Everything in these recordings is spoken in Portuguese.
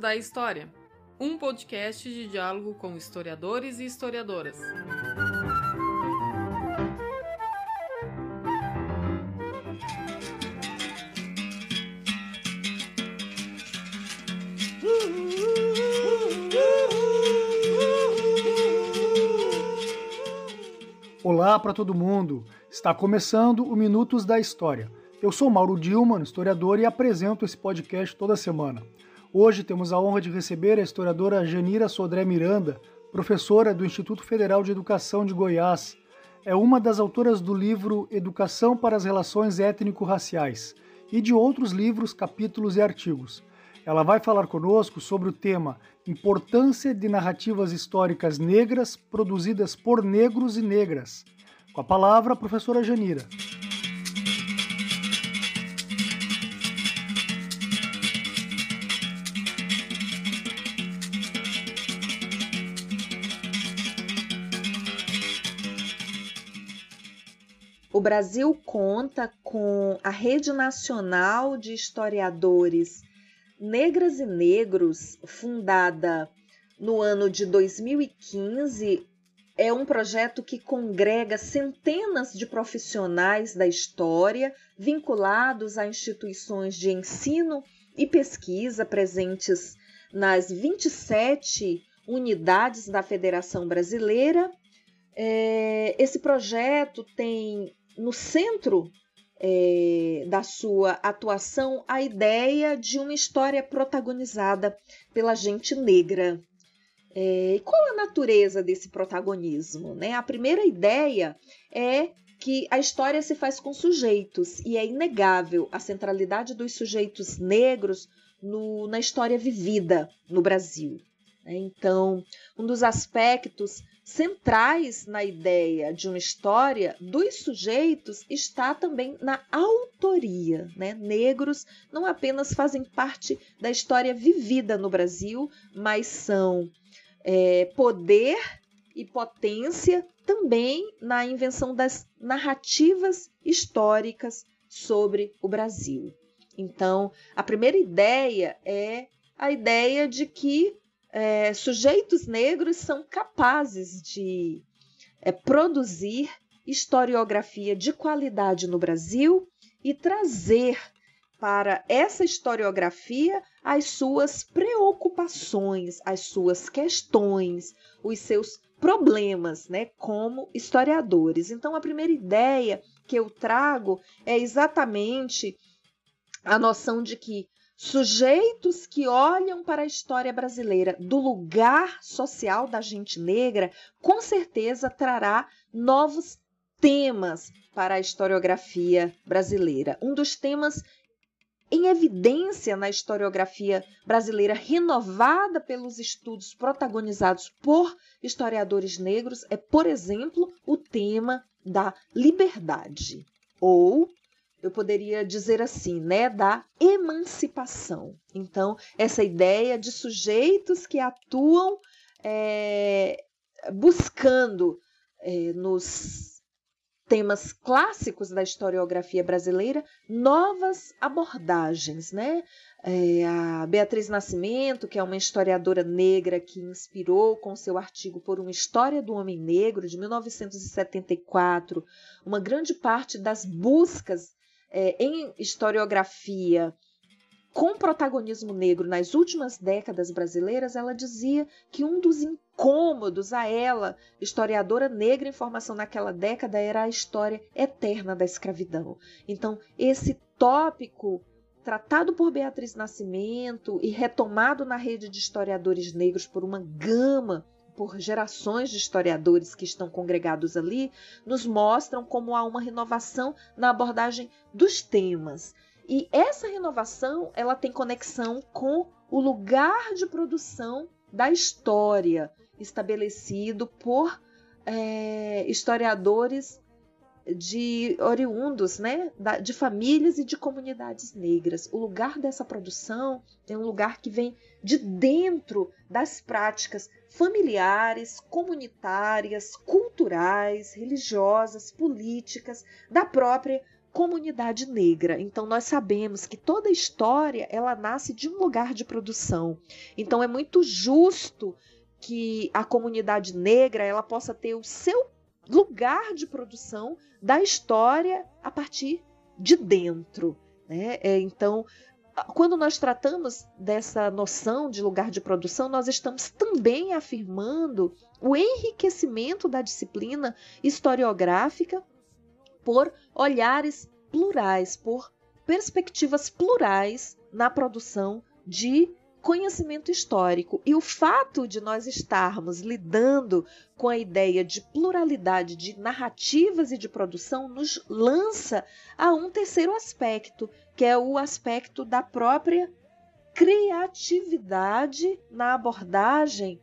da História, um podcast de diálogo com historiadores e historiadoras. Olá para todo mundo! Está começando o Minutos da História. Eu sou Mauro Dilman, historiador, e apresento esse podcast toda semana. Hoje temos a honra de receber a historiadora Janira Sodré Miranda, professora do Instituto Federal de Educação de Goiás. É uma das autoras do livro Educação para as Relações Étnico-Raciais e de outros livros, capítulos e artigos. Ela vai falar conosco sobre o tema Importância de narrativas históricas negras produzidas por negros e negras. Com a palavra, a professora Janira. O Brasil conta com a Rede Nacional de Historiadores Negras e Negros, fundada no ano de 2015. É um projeto que congrega centenas de profissionais da história vinculados a instituições de ensino e pesquisa presentes nas 27 unidades da Federação Brasileira. É, esse projeto tem no centro é, da sua atuação a ideia de uma história protagonizada pela gente negra. É, e qual a natureza desse protagonismo? Né? A primeira ideia é que a história se faz com sujeitos, e é inegável a centralidade dos sujeitos negros no, na história vivida no Brasil. Né? Então, um dos aspectos centrais na ideia de uma história dos sujeitos está também na autoria. Né? Negros não apenas fazem parte da história vivida no Brasil, mas são é, poder e potência também na invenção das narrativas históricas sobre o Brasil. Então, a primeira ideia é a ideia de que é, sujeitos negros são capazes de é, produzir historiografia de qualidade no Brasil e trazer para essa historiografia as suas preocupações, as suas questões, os seus problemas, né, como historiadores. Então, a primeira ideia que eu trago é exatamente a noção de que Sujeitos que olham para a história brasileira do lugar social da gente negra, com certeza trará novos temas para a historiografia brasileira. Um dos temas em evidência na historiografia brasileira, renovada pelos estudos protagonizados por historiadores negros, é, por exemplo, o tema da liberdade ou eu poderia dizer assim, né, da emancipação. Então, essa ideia de sujeitos que atuam é, buscando é, nos temas clássicos da historiografia brasileira novas abordagens, né? É, a Beatriz Nascimento, que é uma historiadora negra que inspirou com seu artigo por uma história do homem negro de 1974 uma grande parte das buscas é, em historiografia com protagonismo negro nas últimas décadas brasileiras, ela dizia que um dos incômodos a ela, historiadora negra em formação naquela década, era a história eterna da escravidão. Então, esse tópico tratado por Beatriz Nascimento e retomado na rede de historiadores negros por uma gama por gerações de historiadores que estão congregados ali, nos mostram como há uma renovação na abordagem dos temas. E essa renovação, ela tem conexão com o lugar de produção da história estabelecido por é, historiadores de oriundos, né, de famílias e de comunidades negras. O lugar dessa produção é um lugar que vem de dentro das práticas familiares, comunitárias, culturais, religiosas, políticas da própria comunidade negra. Então nós sabemos que toda história ela nasce de um lugar de produção. Então é muito justo que a comunidade negra ela possa ter o seu lugar de produção da história a partir de dentro. Né? É, então, quando nós tratamos dessa noção de lugar de produção, nós estamos também afirmando o enriquecimento da disciplina historiográfica por olhares plurais, por perspectivas plurais na produção de conhecimento histórico. E o fato de nós estarmos lidando com a ideia de pluralidade de narrativas e de produção nos lança a um terceiro aspecto, que é o aspecto da própria criatividade na abordagem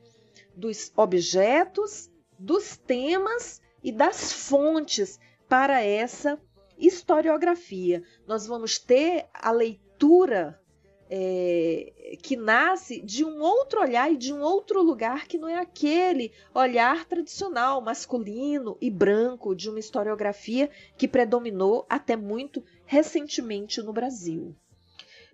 dos objetos, dos temas e das fontes para essa historiografia. Nós vamos ter a leitura é, que nasce de um outro olhar e de um outro lugar que não é aquele olhar tradicional, masculino e branco de uma historiografia que predominou até muito recentemente no Brasil.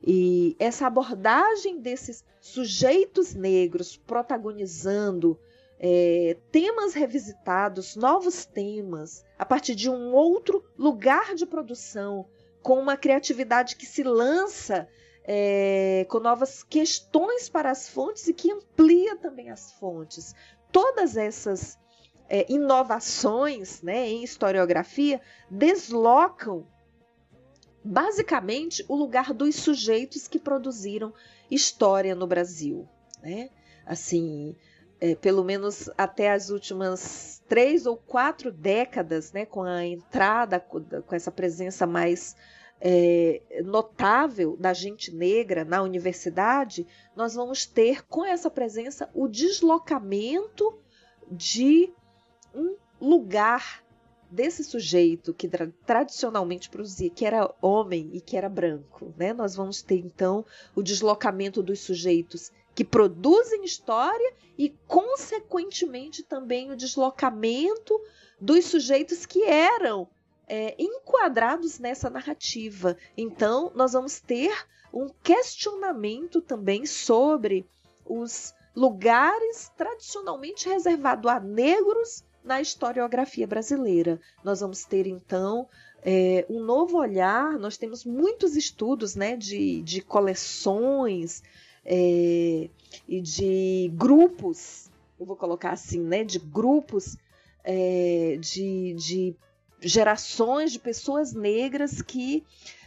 E essa abordagem desses sujeitos negros protagonizando é, temas revisitados, novos temas, a partir de um outro lugar de produção, com uma criatividade que se lança é, com novas questões para as fontes e que amplia também as fontes. Todas essas é, inovações né, em historiografia deslocam basicamente o lugar dos sujeitos que produziram história no Brasil. Né? Assim, é, pelo menos até as últimas três ou quatro décadas, né, com a entrada, com essa presença mais é, notável da gente negra na universidade, nós vamos ter com essa presença o deslocamento de um lugar desse sujeito que tra tradicionalmente produzia, que era homem e que era branco. Né? Nós vamos ter então o deslocamento dos sujeitos que produzem história e, consequentemente, também o deslocamento dos sujeitos que eram é, enquadrados nessa narrativa. Então, nós vamos ter um questionamento também sobre os lugares tradicionalmente reservados a negros na historiografia brasileira. Nós vamos ter então é, um novo olhar. Nós temos muitos estudos né, de, de coleções é, e de grupos, eu vou colocar assim, né, de grupos é, de, de gerações de pessoas negras que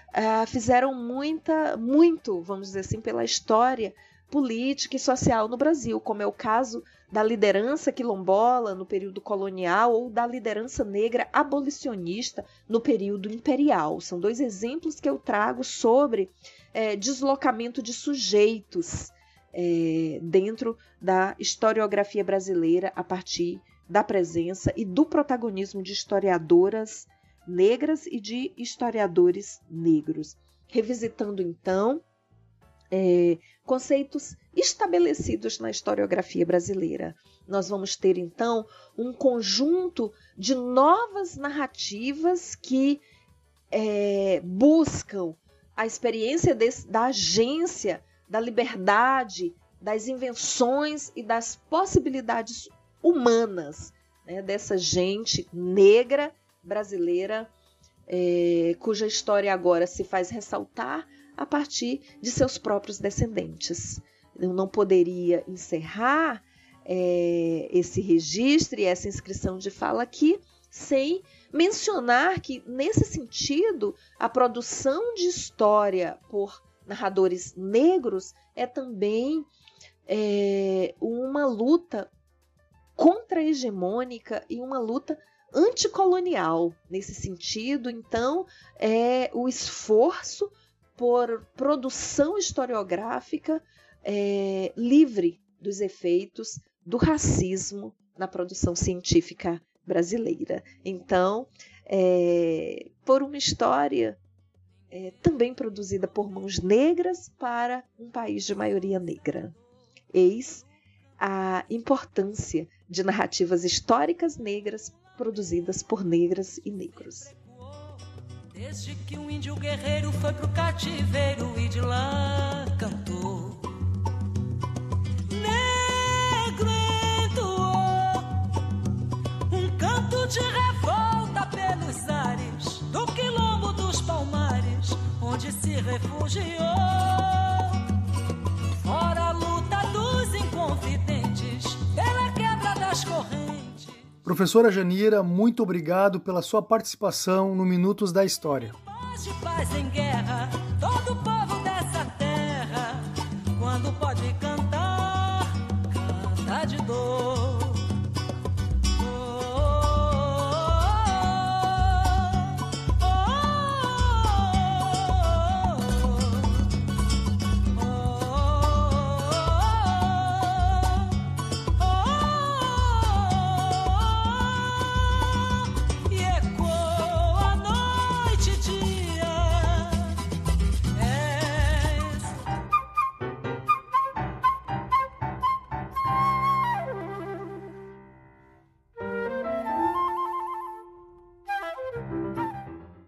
uh, fizeram muita, muito, vamos dizer assim, pela história política e social no Brasil, como é o caso da liderança quilombola no período colonial ou da liderança negra abolicionista no período imperial. São dois exemplos que eu trago sobre é, deslocamento de sujeitos é, dentro da historiografia brasileira a partir da presença e do protagonismo de historiadoras negras e de historiadores negros, revisitando então é, conceitos estabelecidos na historiografia brasileira. Nós vamos ter então um conjunto de novas narrativas que é, buscam a experiência desse, da agência, da liberdade, das invenções e das possibilidades humanas né, dessa gente negra brasileira é, cuja história agora se faz ressaltar a partir de seus próprios descendentes. Eu não poderia encerrar é, esse registro e essa inscrição de fala aqui sem mencionar que, nesse sentido, a produção de história por narradores negros é também é, uma luta contra-hegemônica e uma luta anticolonial. Nesse sentido, então, é o esforço por produção historiográfica é, livre dos efeitos do racismo na produção científica brasileira. Então, é, por uma história é, também produzida por mãos negras para um país de maioria negra. Eis a importância de narrativas históricas negras produzidas por negras e negros. Desde que um índio guerreiro foi pro cativeiro e de lá cantou. Negro entoou um canto de revolta pelos ares do quilombo dos palmares, onde se refugiou. Professora Janira, muito obrigado pela sua participação no Minutos da História. Pode cantar, canta de dor.